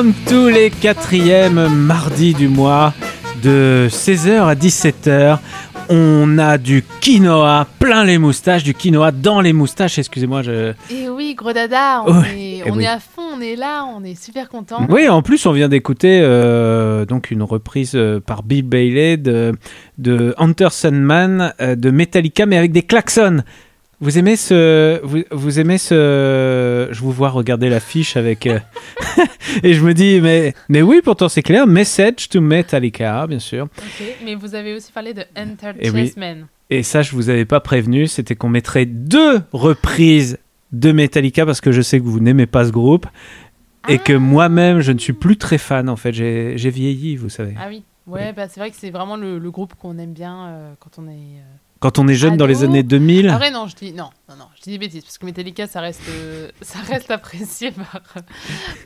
Comme tous les quatrièmes mardis du mois, de 16h à 17h, on a du quinoa plein les moustaches, du quinoa dans les moustaches, excusez-moi. Je... Et oui, gros dada, on, Ouais, est, eh on oui. est à fond, on est là, on est super content. Oui, en plus, on vient d'écouter euh, donc une reprise euh, par Bill Bailey de, de Hunter Sandman euh, de Metallica, mais avec des klaxons. Vous aimez ce, vous, vous aimez ce, je vous vois regarder l'affiche avec, euh, et je me dis, mais, mais oui, pourtant c'est clair, message to Metallica, bien sûr. Ok, Mais vous avez aussi parlé de Enter Eh oui. Et ça, je vous avais pas prévenu, c'était qu'on mettrait deux reprises de Metallica parce que je sais que vous n'aimez pas ce groupe et que moi-même, je ne suis plus très fan. En fait, j'ai j'ai vieilli, vous savez. Ah oui, ouais, bah, c'est vrai que c'est vraiment le, le groupe qu'on aime bien euh, quand on est. euh, Quand on est jeune dans les années 2000. Après, non, je dis non, non, non, je dis des bêtises parce que Metallica, ça reste, euh, ça reste apprécié par,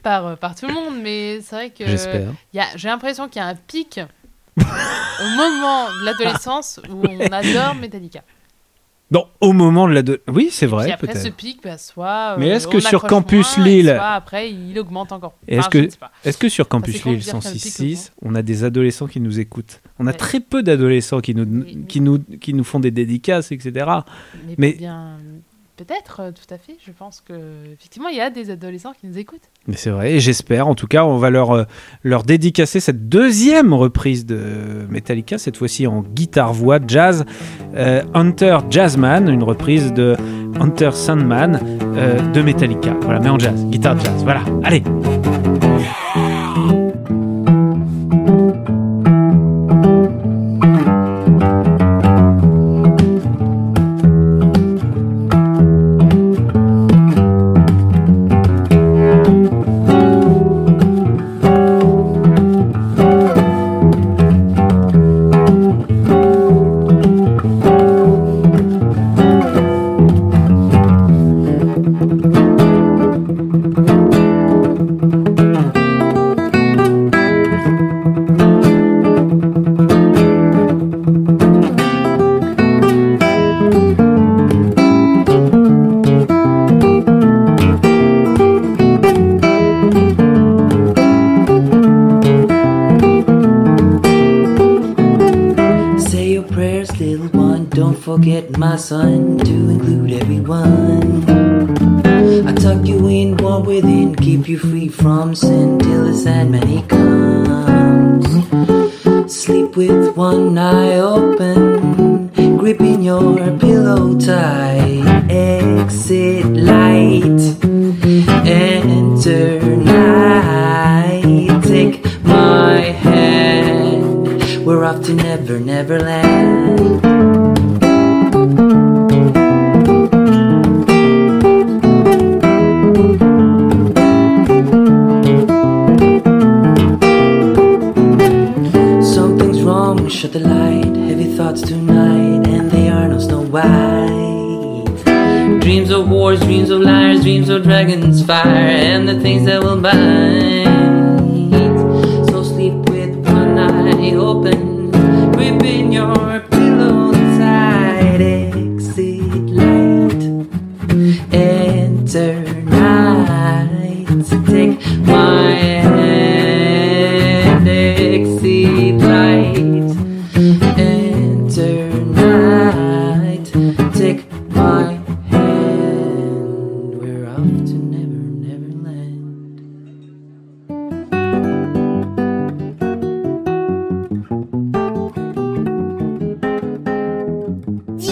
par, euh, par tout le monde, mais c'est vrai que j'ai l'impression qu'il y a un pic au moment de l'adolescence où on adore Metallica. Non, au moment de la. de- Oui, c'est Puis vrai, après, ce pic, bah, soit. Mais euh, est-ce que sur Campus moins, Lille- Soit après, il augmente encore. Est-ce que, est-ce que sur Campus Lille dire qu'il y a un pic 106.6, on a des adolescents qui nous écoutent On a Ouais. très peu d'adolescents qui nous, Oui, qui, nous, qui nous font des dédicaces, etc. Mais, mais- bien, peut-être, euh, tout à fait. Je pense que effectivement, il y a des adolescents qui nous écoutent. Mais c'est vrai, et j'espère. En tout cas, on va leur, euh, leur dédicacer cette deuxième reprise de Metallica, cette fois-ci en guitare-voix jazz. Euh, Hunter Jazzman, une reprise de Hunter Sandman de Metallica. Voilà, mais en jazz, guitare jazz. Voilà, allez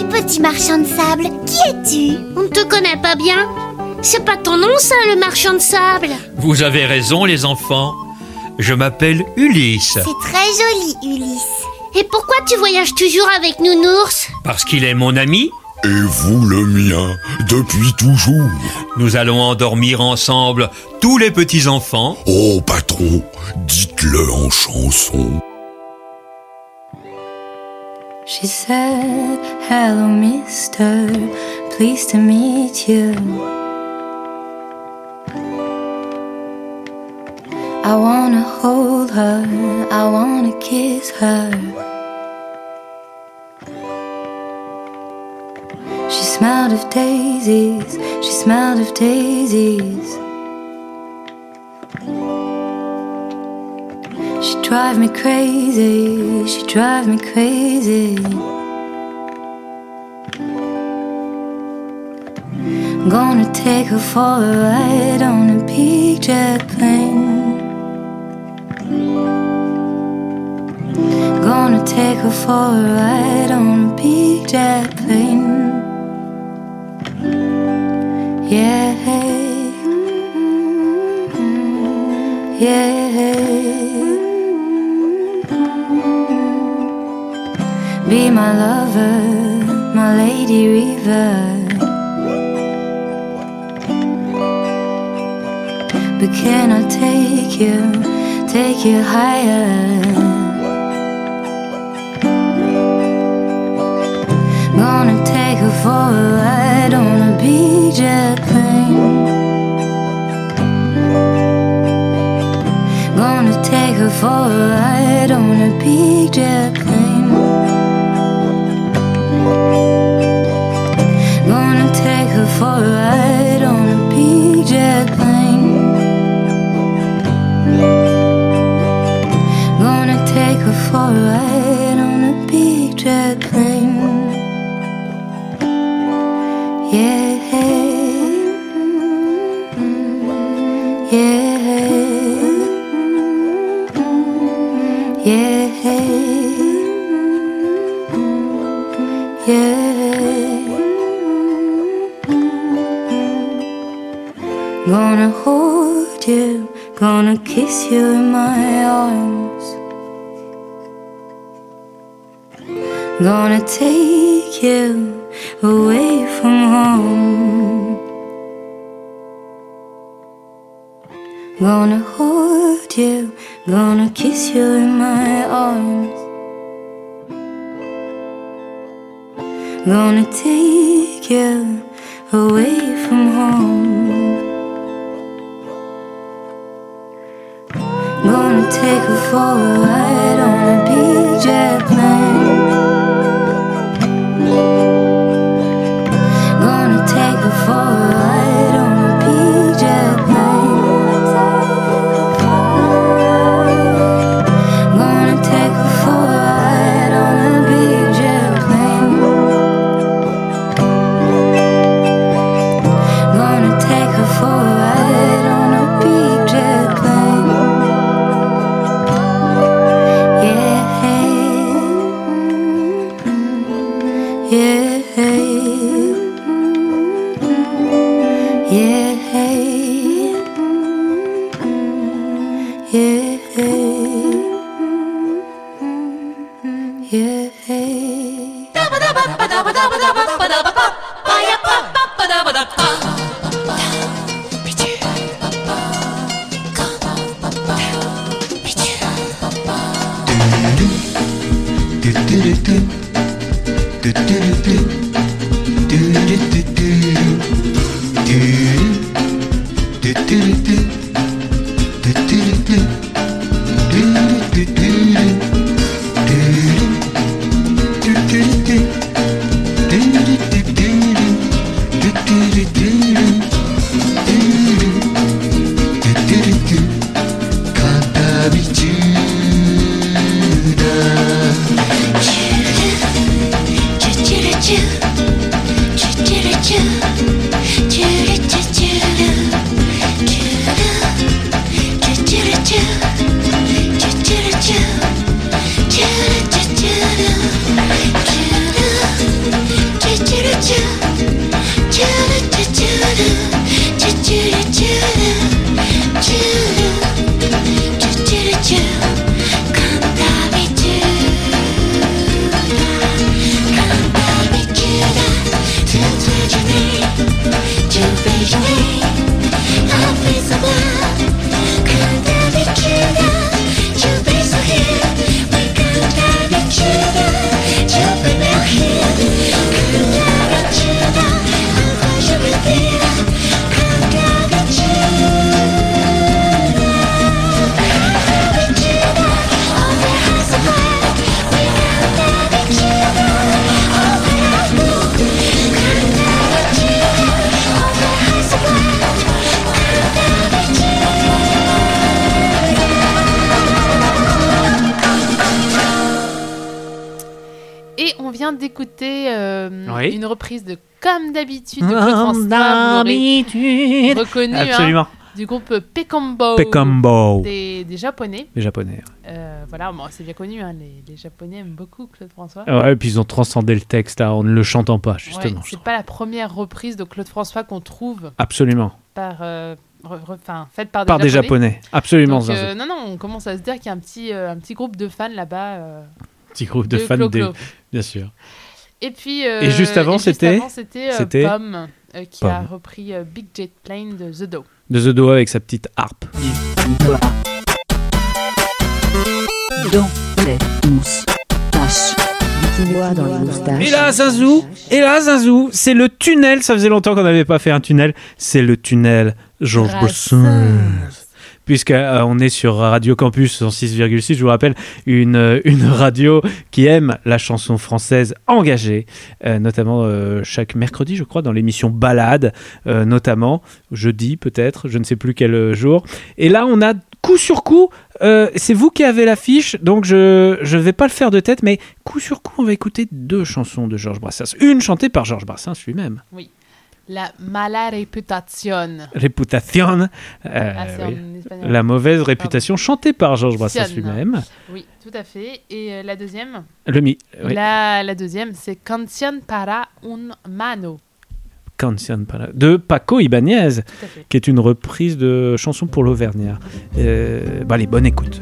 petit marchand de sable, qui es-tu On ne te connaît pas bien C'est pas ton nom ça, le marchand de sable Vous avez raison, les enfants. Je m'appelle Ulysse. C'est très joli, Ulysse. Et pourquoi tu voyages toujours avec Nounours Parce qu'il est mon ami, Et vous le mien, depuis toujours. nous allons endormir ensemble tous les petits-enfants. Oh patron, dites-le en chanson. She said, Hello, mister, pleased to meet you. I wanna hold her, I wanna kiss her. She smelled of daisies, she smelled of daisies. She drive me crazy, she drive me crazy. I'm Gonna take her for a ride on a big jet plane. Gonna take her for a ride on a big jet plane. Yeah. Yeah. Be my lover, my lady river. But can I take you, take you higher? Gonna take her for a ride on a jet plane. Gonna take her for a ride on a big jet plane. Ride on a big kiss you in my arms. Gonna take you away from home. Gonna take her for a ride on a big jet plane. Yeah. Vient d'écouter euh, Oui. une reprise de Comme d'habitude de Claude François. Vous l'aurez reconnu, hein, du groupe. Pekambo. Des, des Japonais. Japonais. Euh, voilà, bon, c'est bien connu, hein, les, les Japonais aiment beaucoup Claude François. Ouais, et puis ils ont transcendé le texte là, en ne le chantant pas, justement. c'est pas la première reprise de Claude François qu'on trouve Absolument. par, euh, enfin, faite par des Par des Japonais. Japonais. Absolument. Donc, euh, non, non, on commence à se dire qu'il y a un petit, euh, un petit groupe de fans là-bas. euh, Petit groupe de, de fans, Clo-Clo. des... bien sûr. Et puis. euh, Et juste avant, juste c'était- avant, c'était euh, c'était Pomme euh, qui a repris euh, Big Jet Plane de The Do. De The Do avec sa petite harpe. Dans les moustaches. Du quinoa dans les moustaches. Et là, Zazou, et là, Zazou, c'est le tunnel. Ça faisait longtemps qu'on n'avait pas fait un tunnel. C'est le tunnel Georges Brassens. Puisque euh, est sur Radio Campus en 6,6, je vous rappelle, une, euh, une radio qui aime la chanson française engagée, euh, notamment chaque mercredi, je crois, dans l'émission Balade, notamment jeudi peut-être, je ne sais plus quel jour. Et là, on a coup sur coup, c'est vous qui avez l'affiche, donc je ne vais pas le faire de tête, mais coup sur coup, on va écouter deux chansons de Georges Brassens. Une chantée par Georges Brassens lui-même. Oui. La mala. Réputation. euh, Ah, oui. La mauvaise réputation chantée par Georges Brassens lui-même. Oui, tout à fait. Et euh, la deuxième? Le mi. oui. la, la deuxième, c'est Canción para un mano. Canción para- de Paco Ibanez, qui est une reprise de chanson pour l'Auvergnat. Euh, bah, allez, bonne écoute.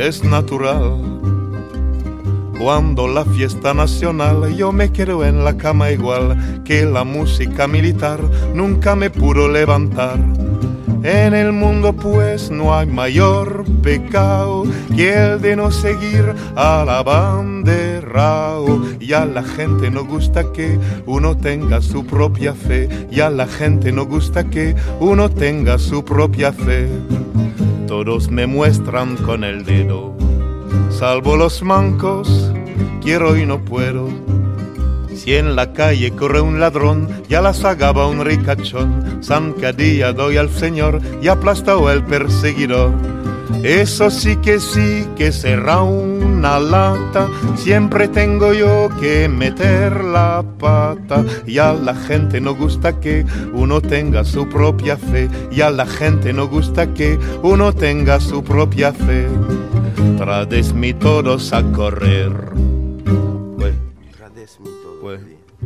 es natural. Cuando la fiesta nacional yo me quedo en la cama igual que la música militar nunca me pudo levantar. En el mundo pues no hay mayor pecado que el de no seguir a la bandera. Y a la gente no gusta que uno tenga su propia fe. Y a la gente no gusta que uno tenga su propia fe. Todos me muestran con el dedo, salvo los mancos, quiero y no puedo. Si en la calle corre un ladrón, ya la sagaba un ricachón, zancadilla doy al señor y aplastó el perseguidor. Eso sí que sí que será una lata, siempre tengo yo que meter la pata. Y a la gente no gusta que uno tenga su propia fe, y a la gente no gusta que uno tenga su propia fe. Trades mi todos a correr. Pues,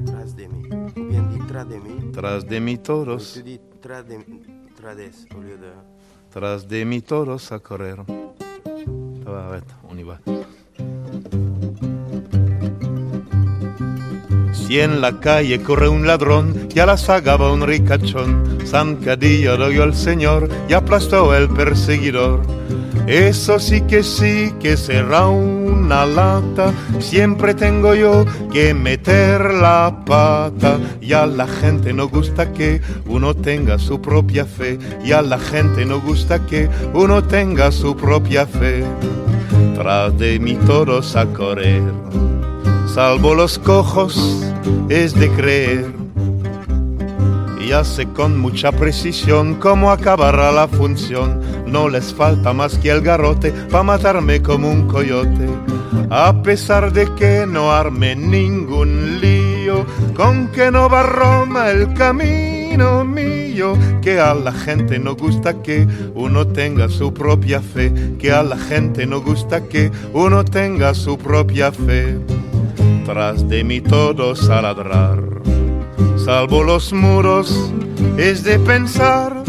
Tras de mí. Bien dit tras de mí. tras de Tu dis tras de lieu de. tras de mi todos a correr. Ça va, arrête, on y va. Si en la calle corre un ladrón, ya la sagaba un ricachón, zancadilla doy al señor y aplastó el perseguidor. Eso sí que sí que será una lata, siempre tengo yo que meter la pata. Y a la gente no gusta que uno tenga su propia fe, y a la gente no gusta que uno tenga su propia fe. Tras de mí todos a correr, salvo los cojos, es de creer. Y hace con mucha precisión cómo acabará la función. No les falta más que el garrote para matarme como un coyote. A pesar de que no arme ningún lío, con que no va Roma el camino mío. Que a la gente no gusta que uno tenga su propia fe. Que a la gente no gusta que uno tenga su propia fe. Tras de mí todos a ladrar salvo los muros, es de pensar.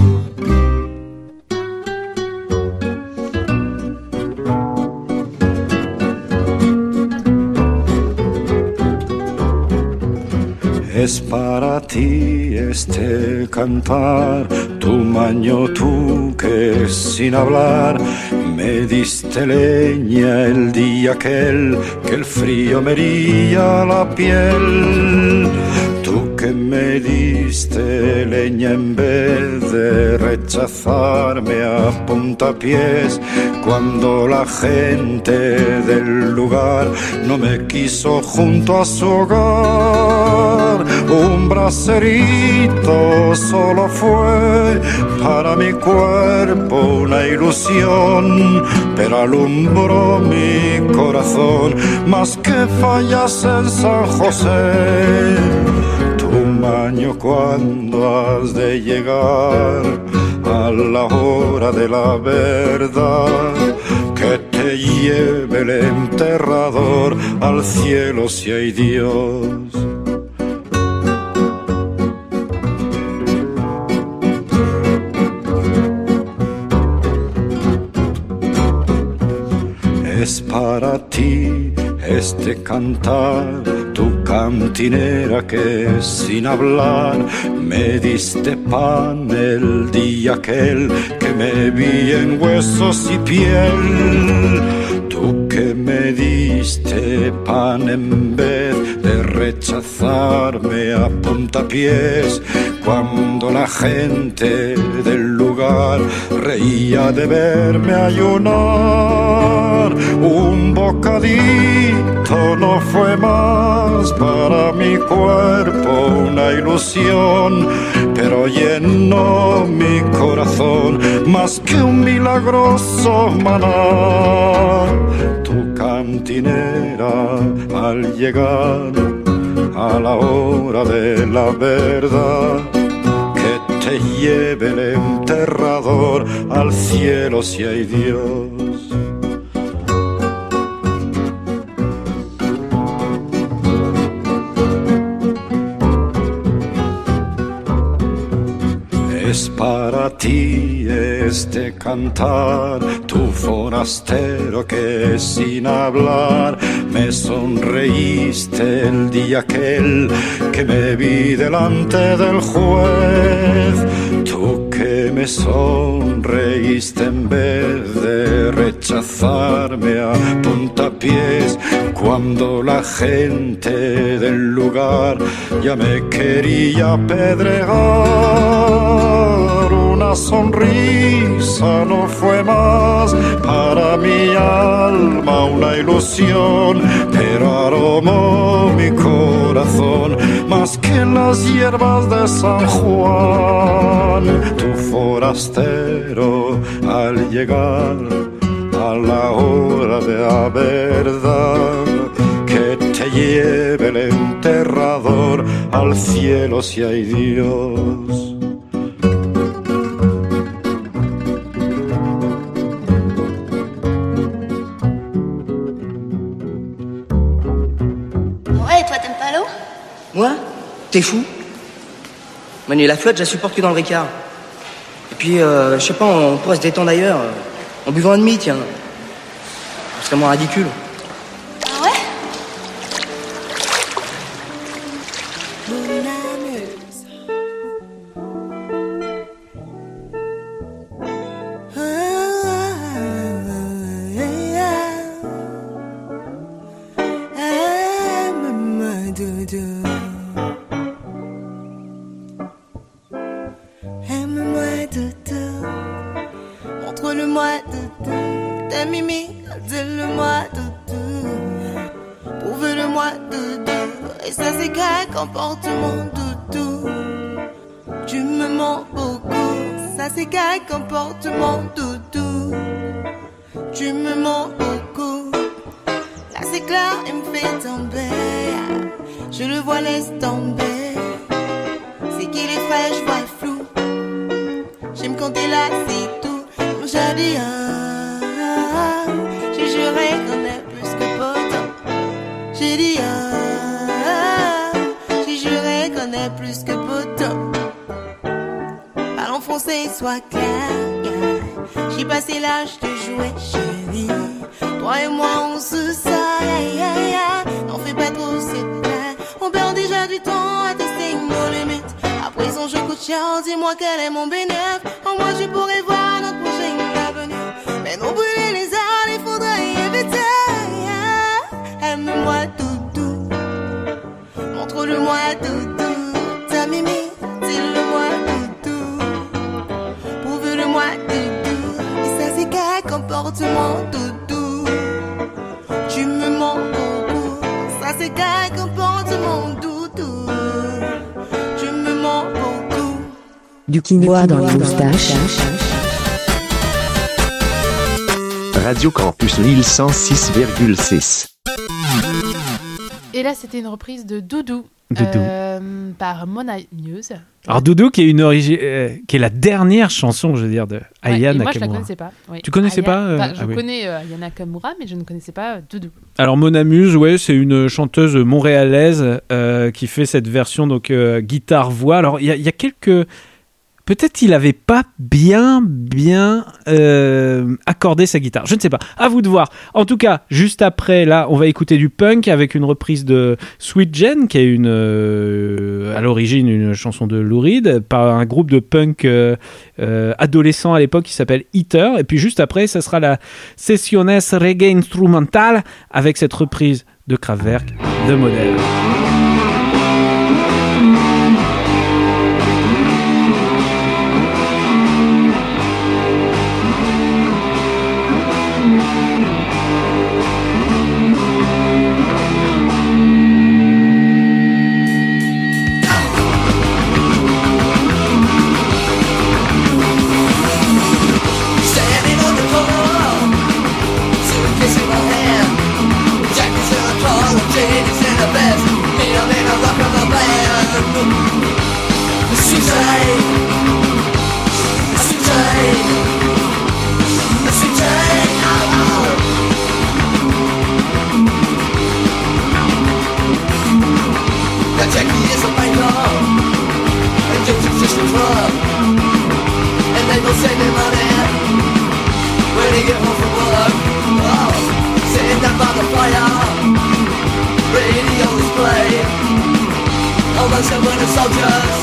Es para ti este cantar, Tu maño tú que sin hablar me diste leña el día aquel que el frío me hería la piel. Me diste leña en vez de rechazarme a puntapiés cuando la gente del lugar no me quiso junto a su hogar. Un bracerito solo fue para mi cuerpo una ilusión, pero alumbró mi corazón más que fallas en San José. Cuando has de llegar a la hora de la verdad. Que te lleve el enterrador al cielo si hay Dios. Es para ti este cantar, tu cantinera que sin hablar me diste pan el día aquel que me vi en huesos y piel. Tú que me diste pan en vez de rechazarme a puntapiés cuando la gente del reía de verme ayunar. Un bocadito no fue más para mi cuerpo una ilusión, pero llenó mi corazón más que un milagroso maná. Tu cantinera al llegar a la hora de la verdad te lleve el enterrador al cielo si hay Dios. Es para ti este cantar, tu forastero que sin hablar me sonreíste el día aquel que me vi delante del juez. Me sonreíste en vez de rechazarme a puntapiés cuando la gente del lugar ya me quería apedrear. Una sonrisa no fue más para mi alma una ilusión, pero aromó mi corazón más que las hierbas de San Juan. Tu forastero al llegar a la hora de la verdad que te lleve el enterrador al cielo si hay Dios. T'es fou? Manu, la flotte, je la supporte que dans le Ricard. Et puis, euh, je sais pas, on pourrait se détendre ailleurs. En buvant un demi, tiens. Ce serait moins ridicule. Et ça, c'est qu'un comportement, doudou. Tu me mens beaucoup. Ça, c'est qu'un comportement, doudou. Tu me mens beaucoup. Là c'est clair, il me fait tomber. Je le vois, laisse tomber. C'est qu'il est frais, je vois flou. J'aime quand t'es là, c'est tout. J'ai dit, Yeah. J'ai passé l'âge de jouer, chérie. Toi et moi, on se sait. N'en fais pas trop, c'est clair. On perd déjà du temps à tester nos limites. À présent, je coûte chiant, dis-moi quel est mon bénéfice. Au moins je pourrais voir notre prochain avenir. Mais non brûler les arts, il faudrait y éviter. Aime-moi doudou, montre-le-moi doudou. Comportement doudou. Tu me manques beaucoup. Ça c'est quel comportement doudou. Tu me manques beaucoup. Du quinoa dans les moustaches. Radio Campus Lille 106,6. Et là, c'était une reprise de Doudou. Doudou. euh, par Mona Muse. Alors Doudou qui est une origi- euh, qui est la dernière chanson, je veux dire, de Ouais, Aya et moi, je la Nakamura. connaissais pas. oui. Tu connaissais Aya- pas euh, enfin, Je ah oui. connais euh, Aya Nakamura, mais je ne connaissais pas Doudou. Alors Mona Muse, ouais, c'est une chanteuse montréalaise qui fait cette version donc guitare voix. Alors il y, a- il y a quelques Peut-être qu'il n'avait pas bien, bien euh, accordé sa guitare. Je ne sais pas. À vous de voir. En tout cas, juste après, là, on va écouter du punk avec une reprise de Sweet Jen, qui est une, euh, à l'origine une chanson de Lou Reed, par un groupe de punk euh, euh, adolescent à l'époque qui s'appelle Eater. Et puis juste après, ça sera la Sessiones Reggae Instrumental avec cette reprise de Kraftwerk de modèle. say they're running When they get home from work? Oh, sitting down by the fire. Radio is playing All those who were the soldiers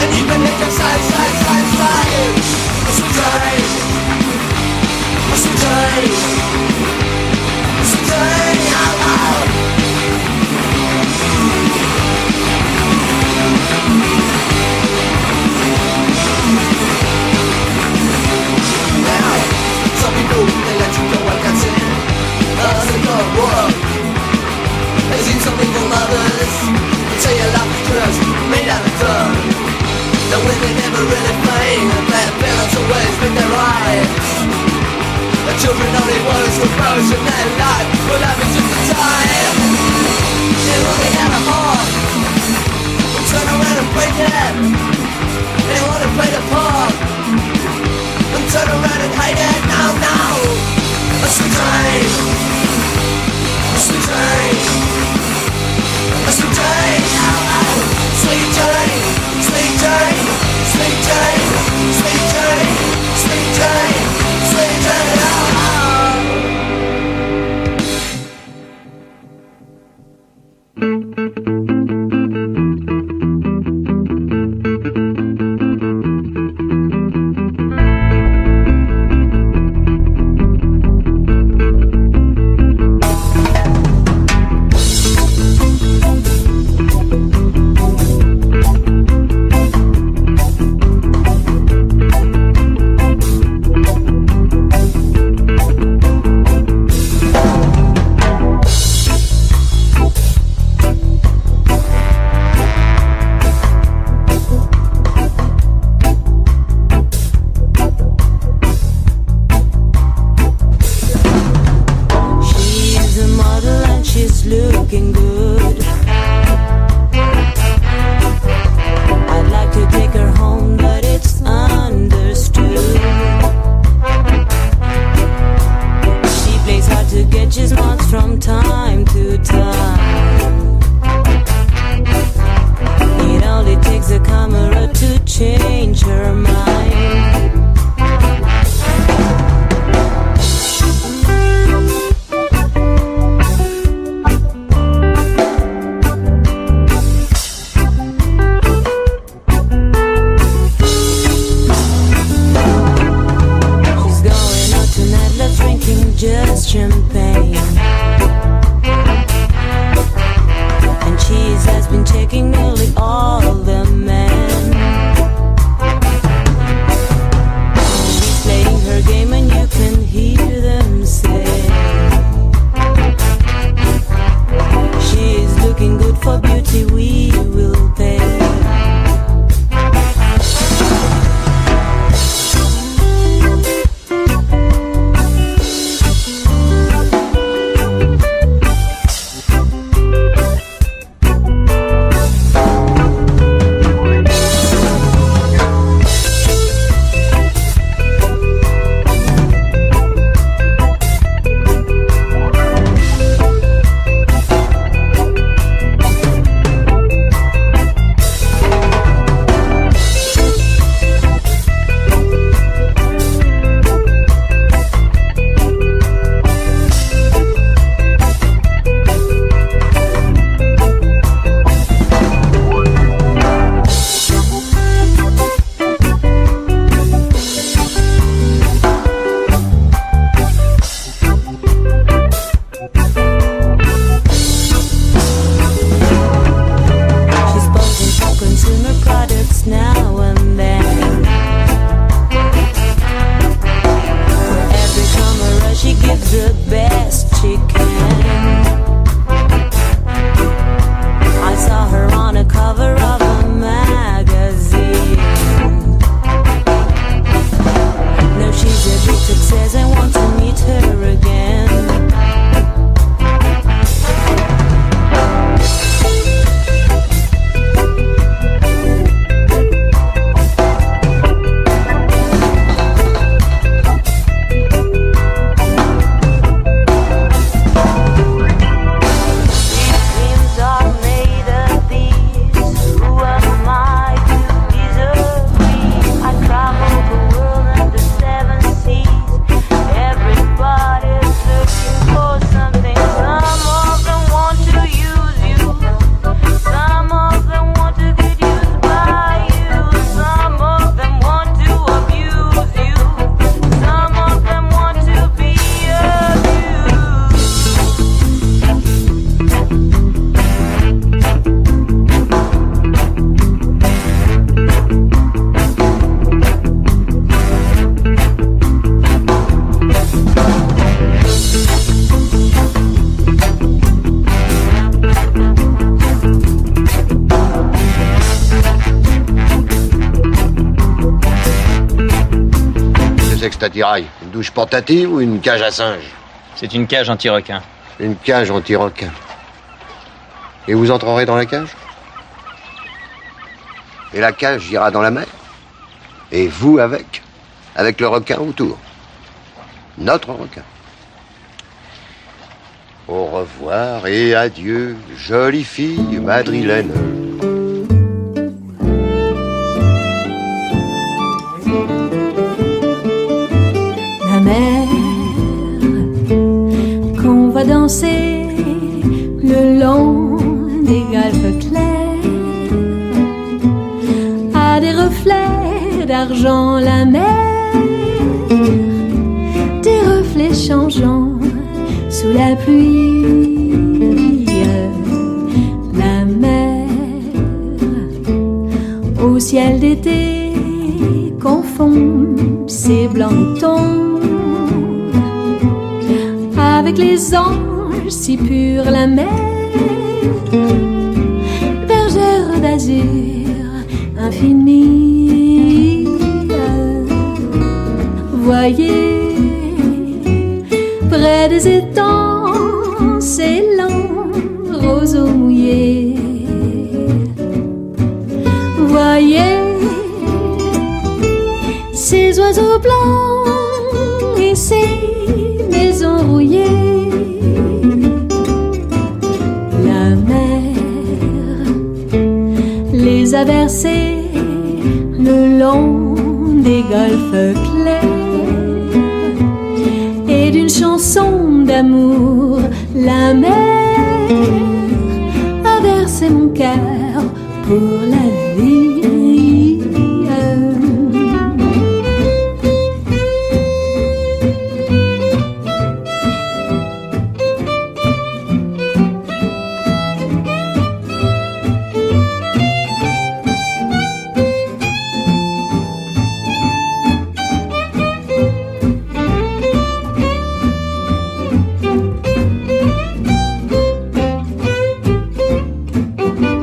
And even if they're side, side, side, side It's a day It's a day It's a day some evil mothers. Tell you life is cursed, made out of dirt. The women never really play, and their parents always been their rights. The children only words for first in their life, but life is just a time. They only had a heart. But turn around and break it. They wanna play the part. And turn around and hide it now, now A sweet time A sweet time attirail Une douche portative ou une cage à singe C'est une cage anti-requin. Une cage anti-requin. Et vous entrerez dans la cage? Et la cage ira dans la mer? Et vous avec? Avec le requin autour? Notre requin? Au revoir et adieu, jolie fille madrilène. La mer des reflets changeants sous la pluie la mer au ciel d'été confond ses blancs tons avec les anges si purs la mer bergère d'azur infinie voyez près des étangs s'élan roseaux mouillés voyez ces oiseaux blancs et ces maisons rouillées. La mer les a versés le long des golfes voyez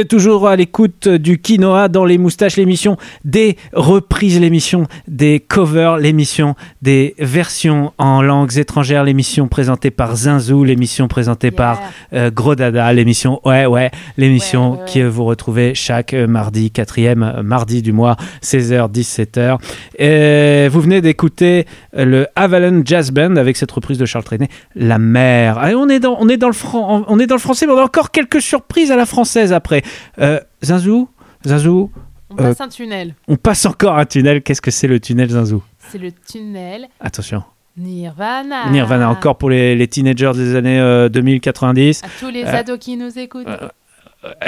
êtes toujours à l'écoute du quinoa dans les moustaches, l'émission des reprises, l'émission des covers, l'émission des versions en langues étrangères, l'émission présentée par Zinzou, l'émission présentée par euh, Gros Dada, l'émission Ouais Ouais, l'émission que vous retrouvez chaque euh, mardi, quatrième euh, mardi du mois, 16h, 17h. Et vous venez d'écouter le Avalon Jazz Band avec cette reprise de Charles Trenet, La mer. Allez, on est dans, on est dans le on est dans le français, mais on a encore quelques surprises à la française après. Euh, Zinzou, Zinzou, On euh, passe un tunnel. on passe encore un tunnel. Qu'est-ce que c'est le tunnel Zinzou? C'est le tunnel Attention. Nirvana. Nirvana, encore pour les, les teenagers des années euh, 2090. À tous les Euh, ados qui nous écoutent.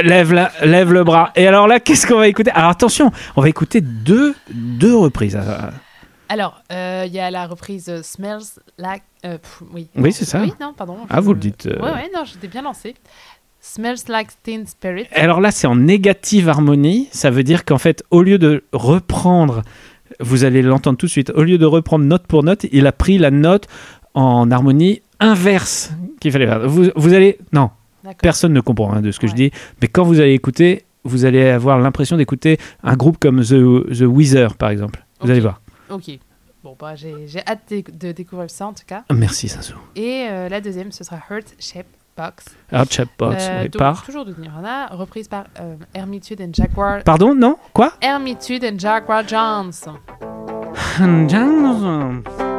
lève, la- lève le bras. Et alors là, qu'est-ce qu'on va écouter? Alors attention, on va écouter deux, deux reprises. Euh, Alors, euh, il y a la reprise euh, Smells Like. euh, pff, oui. C'est ça. Oui, non, pardon. Ah, vous le dites, euh. Ouais, ouais, non, j'étais bien lancé. Smells Like Teen Spirit. Alors là, c'est en négative harmonie. Ça veut dire qu'en fait, au lieu de reprendre, vous allez l'entendre tout de suite, au lieu de reprendre note pour note, il a pris la note en harmonie inverse qu'il fallait faire. Vous, vous allez. Non, personne ne comprend hein, de ce que je dis, mais quand vous allez écouter, vous allez avoir l'impression d'écouter un groupe comme The, The Weezer, par exemple. Vous allez voir. Ok. Bon, bah, j'ai hâte de, découvrir ça en tout cas. Merci, Sansou. Et euh, la deuxième, ce sera Heart Shape Box. Heart Shape Box, oui, donc, par- Toujours de Nirvana, reprise par euh, Hermitude and Jaguar. Pardon, non Quoi? Hermitude and Jaguar Jones. Load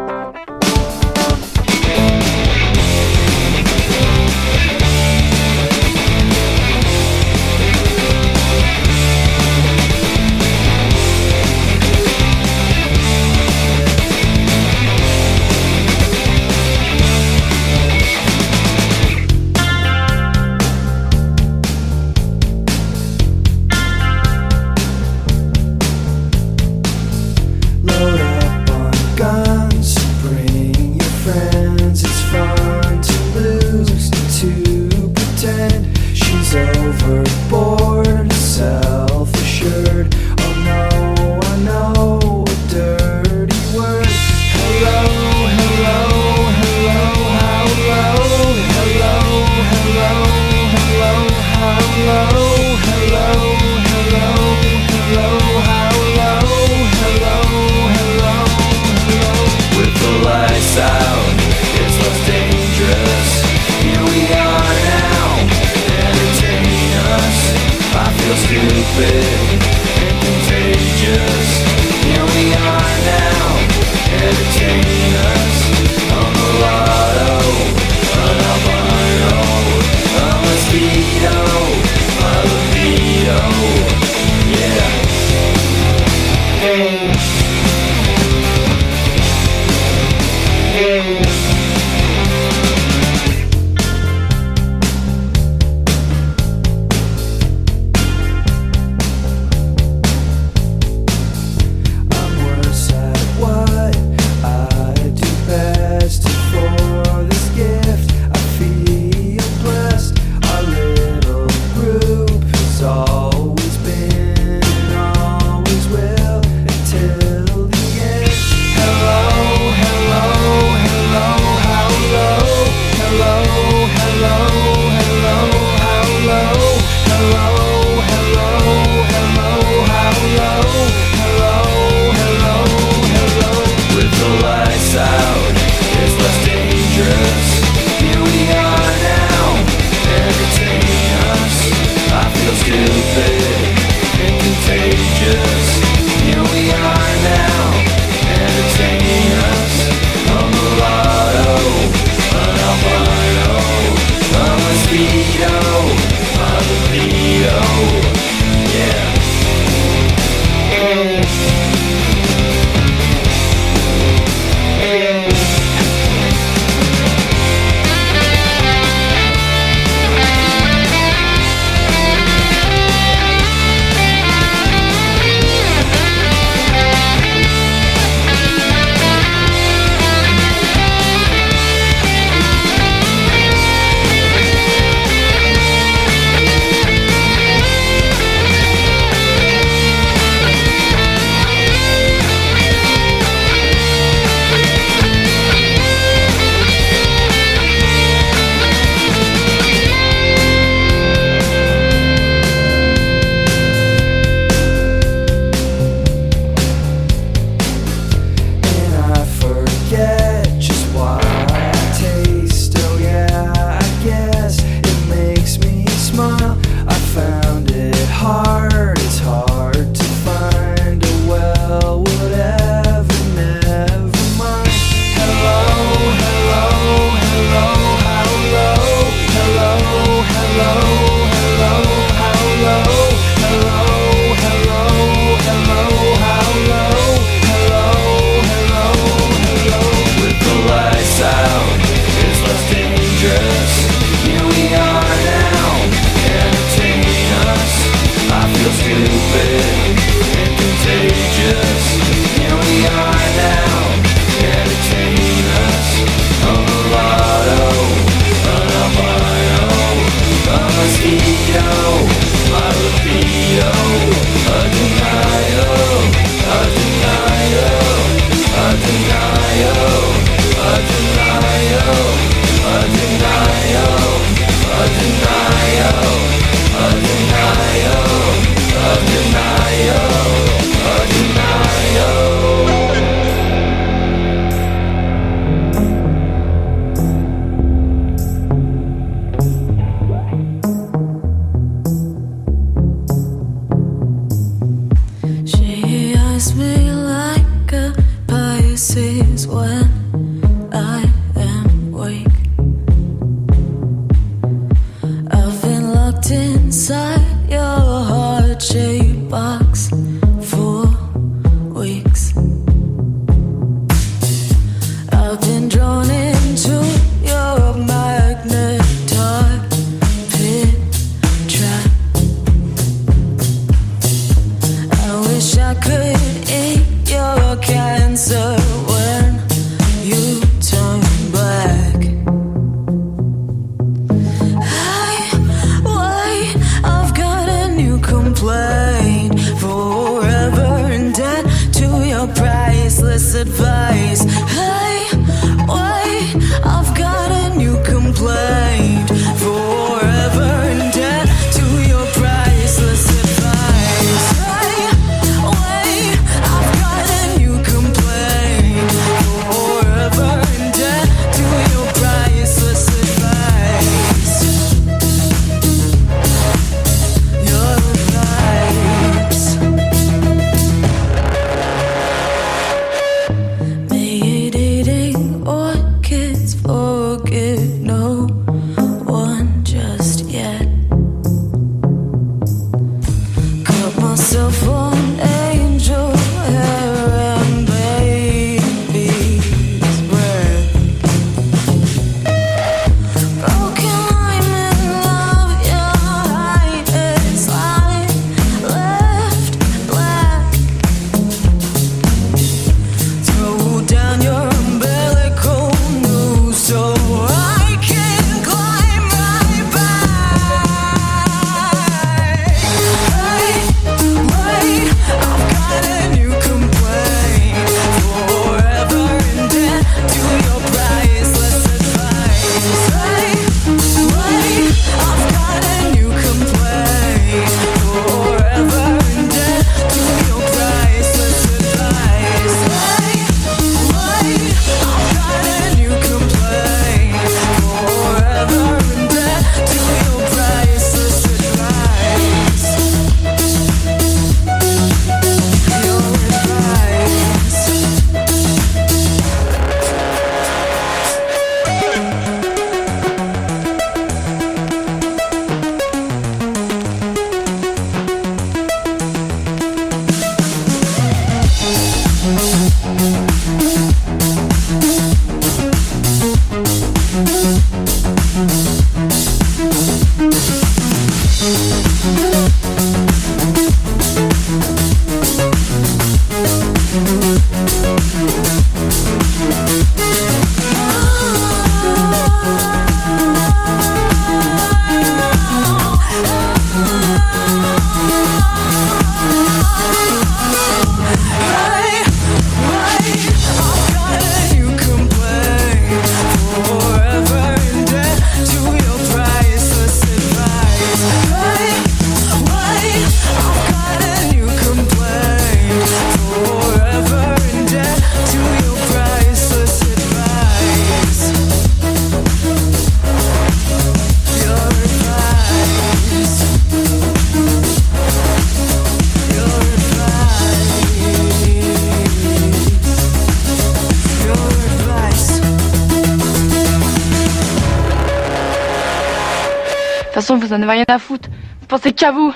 vous en avez rien à foutre. Vous pensez qu'à vous.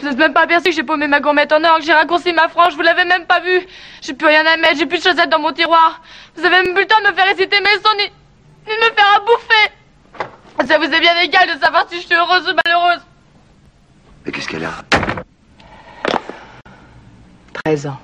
Vous n'êtes même pas aperçu que j'ai paumé ma gourmette en or, que j'ai raccourci ma frange, vous l'avez même pas vu. J'ai plus rien à mettre, j'ai plus de chaussettes dans mon tiroir. Vous avez même plus le temps de me faire réciter mes sons, ni, ni de me faire à bouffer. Ça vous est bien égal de savoir si je suis heureuse ou malheureuse. Mais qu'est-ce qu'elle a 13 ans.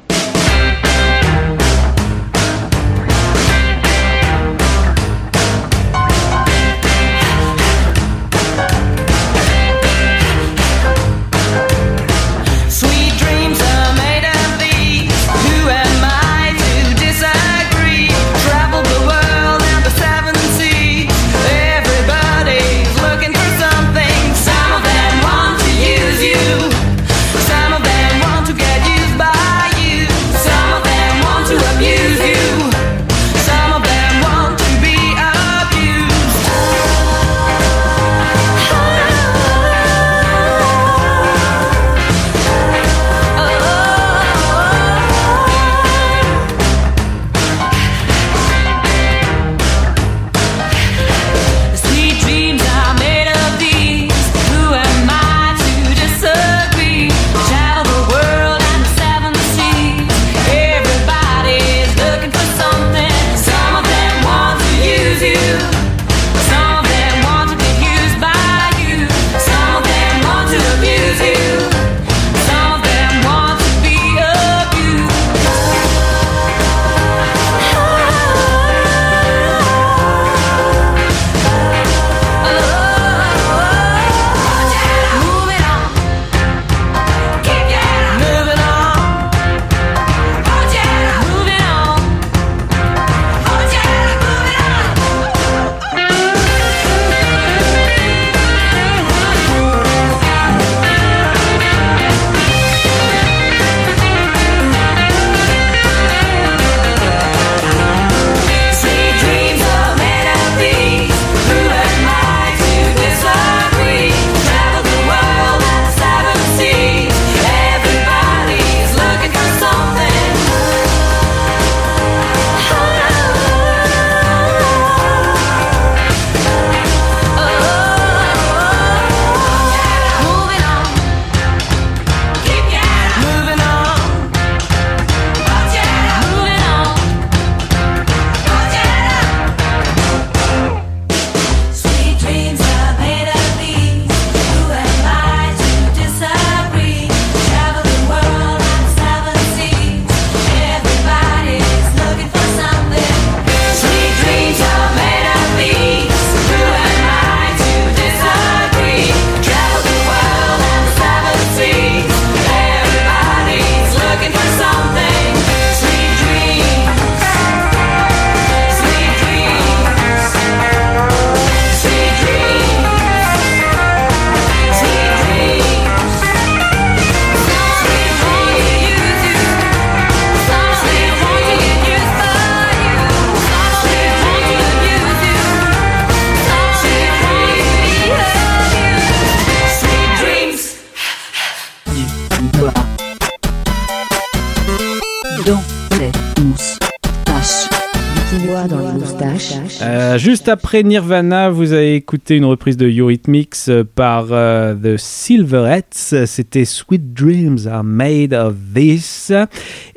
Euh, juste après Nirvana, vous avez écouté une reprise de Eurythmics euh, par euh, The Silverettes. C'était Sweet Dreams Are Made of This.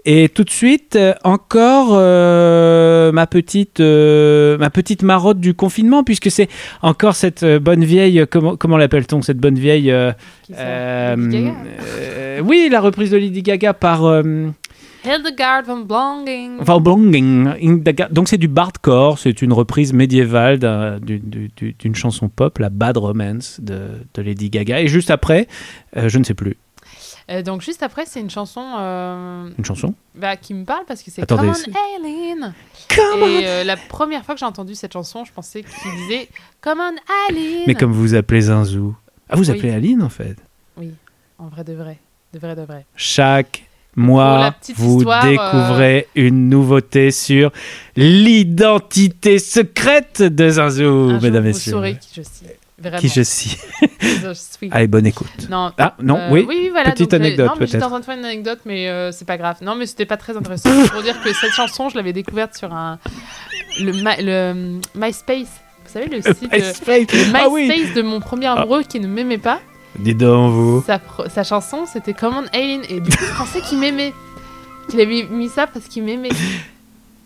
Et tout de suite, encore euh, ma petite ma petite marotte du confinement, puisque c'est encore cette bonne vieille comment comment l'appelle-t-on cette bonne vieille oui la reprise de Lady Gaga par Hildegard von Blonging. Van Blonging. Donc c'est du bardcore, c'est une reprise médiévale d'un- du- du- du- d'une chanson pop, la Bad Romance de, de Lady Gaga. Et juste après, euh, je ne sais plus, Euh, donc juste après, c'est une chanson euh, une chanson bah, qui me parle parce que c'est Attendez, Come c'est- on Aileen. Come Et euh, la première fois que j'ai entendu cette chanson, je pensais qu'il disait Come on Aileen. Mais comme vous vous appelez Zinzou. Ah, vous Oui. appelez Aline en fait Oui, en vrai de vrai, de vrai de vrai. Chaque La petite vous histoire, euh, découvrez une nouveudité sur l'identité secrète de Zinzou, Un mesdames et vous messieurs. saurez qui je suis. Vraiment. Qui je suis. Je suis. Allez, bonne écoute. Non, Ah, non, euh, oui, oui, voilà. petite donc, euh, anecdote non, mais J'étais peut-être. en train de faire une anecdote, mais euh, c'est pas grave. Non, mais c'était pas très intéressant. Pour dire que cette chanson, je l'avais découverte sur un. Le, My- le, MySpace. Vous Vous savez, le site, MySpace. le Ah oui. MySpace de mon premier amoureux qui ne m'aimait pas. Dis donc, vous. Sa, chanson, c'était Command Aileen. Et du coup, je pensais qu'il m'aimait. Qu'il avait mis ça parce qu'il m'aimait.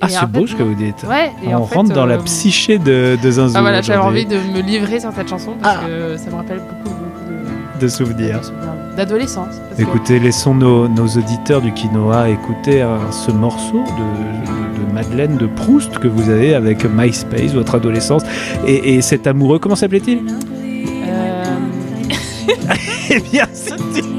Ah, c'est beau ce que vous dites. Ouais, et On en fait, rentre dans la euh, psyché de, de Zinzou. Ah voilà, j'avais envie de me livrer sur cette chanson parce Ah. que ça me rappelle beaucoup, beaucoup de souvenirs. de- d'adolescence. que- Écoutez, laissons nos, nos auditeurs du quinoa écouter euh, ce morceau de, de- de Madeleine de Proust que vous avez avec MySpace, votre adolescence, et, et cet amoureux, comment s'appelait-il? Eh bien, c'était...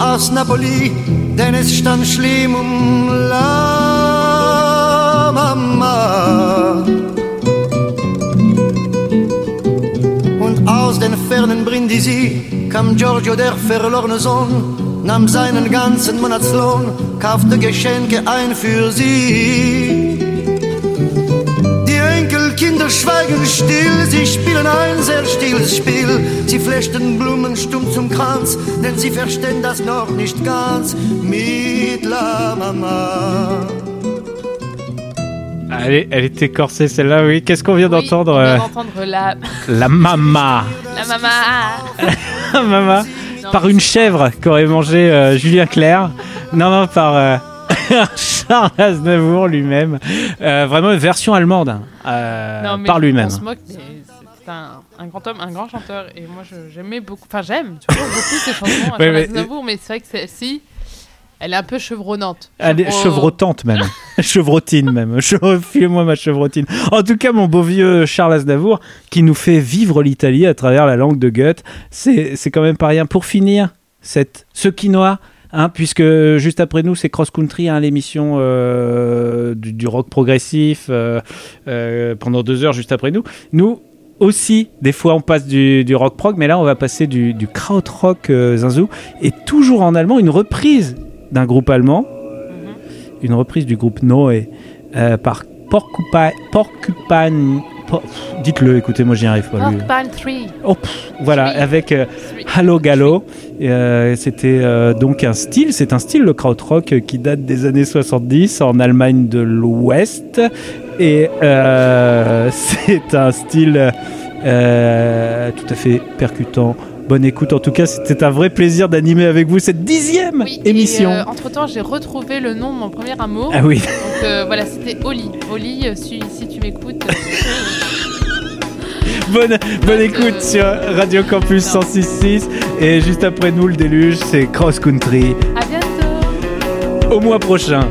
aus Napoli, denn es stand schlimm um La Mama. Und aus den fernen Brindisi kam Giorgio, der verlorene Sohn, nahm seinen ganzen Monatslohn, kaufte Geschenke ein für sie. Schweigen still, sie spielen ein sehr stilles Spiel. Sie flechten Blumen stumm zum Kranz, denn sie verstehen das noch nicht ganz mit la Mama. Elle, elle était corsée celle-là, oui. Qu'est-ce qu'on vient Oui, d'entendre on vient euh, d'entendre la... La mama. la maman. La mama. Non, Par une chèvre qu'aurait mangé euh, Julien Clerc. Non, non, par euh, Charles Aznavour lui-même. Euh, vraiment une version allemande. euh, Non, mais par lui-même. On se moque, mais c'est un, un grand homme, un grand chanteur. Et moi, j'aimais beaucoup. Enfin, j'aime toujours beaucoup ses chansons à Charles mais- Aznavour, mais c'est vrai que celle-ci, elle est un peu chevronnante. Elle est Chevro- chevrotante même. Chevrotine même. File-moi ma chevrotine. En tout cas, mon beau vieux Charles Aznavour qui nous fait vivre l'Italie à travers la langue de Goethe. C'est c'est quand même pas rien. Pour finir, cette, ce quinoa, hein, puisque juste après nous, c'est Cross Country, hein, l'émission euh, du, du rock progressif euh, euh, pendant deux heures juste après nous. Nous, aussi, des fois, on passe du, du rock prog, mais là, on va passer du, du krautrock zinzou, et toujours en allemand, une reprise d'un groupe allemand, une reprise du groupe Noé par Porcupine. Porcupine Por- Dites-le, écoutez, moi j'y arrive pas. lui. Porcupine 3. Oh, pff, voilà, avec euh, Hallo Gallo. Euh, C'était euh, donc un style, c'est un style le krautrock euh, qui date des années 70 en Allemagne de l'Ouest. Et c'est un style tout à fait percutant. Bonne écoute, en tout cas, c'était un vrai plaisir d'animer avec vous cette dixième émission. entre temps, j'ai retrouvé le nom de mon premier amour. Ah oui. Donc euh, voilà, c'était Oli. Oli, si, si tu m'écoutes. bonne, bonne écoute sur Radio Campus 106.6 et juste après nous le déluge c'est Cross Country. À bientôt. au mois prochain